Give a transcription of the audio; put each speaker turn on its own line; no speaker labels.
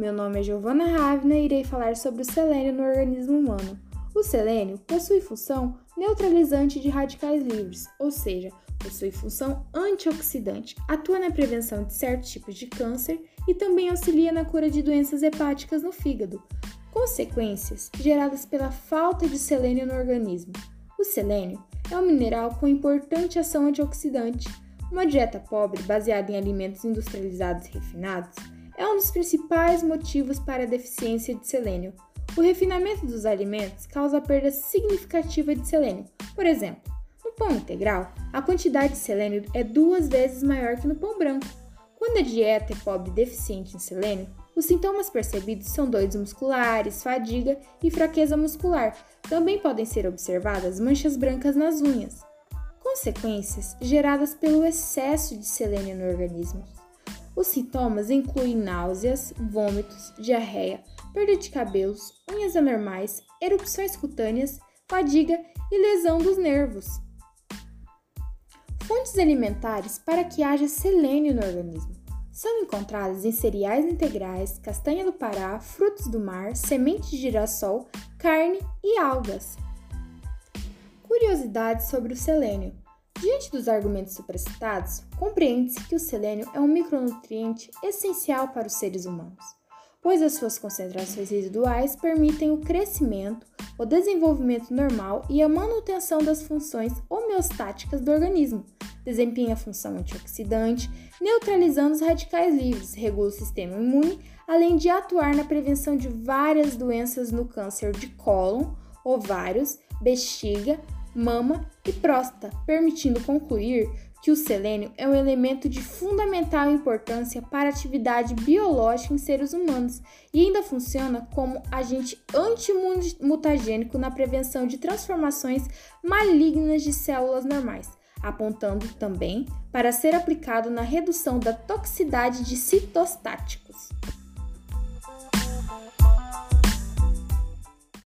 Meu nome é Giovana Ravna e irei falar sobre o selênio no organismo humano. O selênio possui função neutralizante de radicais livres, ou seja, possui função antioxidante, atua na prevenção de certos tipos de câncer e também auxilia na cura de doenças hepáticas no fígado. Consequências geradas pela falta de selênio no organismo. O selênio é um mineral com importante ação antioxidante. Uma dieta pobre, baseada em alimentos industrializados e refinados, é um dos principais motivos para a deficiência de selênio. O refinamento dos alimentos causa perda significativa de selênio. Por exemplo, no pão integral, a quantidade de selênio é duas vezes maior que no pão branco. Quando a dieta é pobre e deficiente em selênio, os sintomas percebidos são dores musculares, fadiga e fraqueza muscular. Também podem ser observadas manchas brancas nas unhas. Consequências geradas pelo excesso de selênio no organismo. Os sintomas incluem náuseas, vômitos, diarreia, perda de cabelos, unhas anormais, erupções cutâneas, fadiga e lesão dos nervos. Fontes alimentares para que haja selênio no organismo são encontradas em cereais integrais, castanha do Pará, frutos do mar, sementes de girassol, carne e algas. Curiosidades sobre o selênio. Diante dos argumentos supracitados, compreende-se que o selênio é um micronutriente essencial para os seres humanos, pois as suas concentrações residuais permitem o crescimento, o desenvolvimento normal e a manutenção das funções homeostáticas do organismo. Desempenha a função antioxidante, neutralizando os radicais livres, regula o sistema imune, além de atuar na prevenção de várias doenças no câncer de cólon, ovários, bexiga, mama e próstata, permitindo concluir que o selênio é um elemento de fundamental importância para a atividade biológica em seres humanos e ainda funciona como agente antimutagênico na prevenção de transformações malignas de células normais, apontando também para ser aplicado na redução da toxicidade de citostáticos.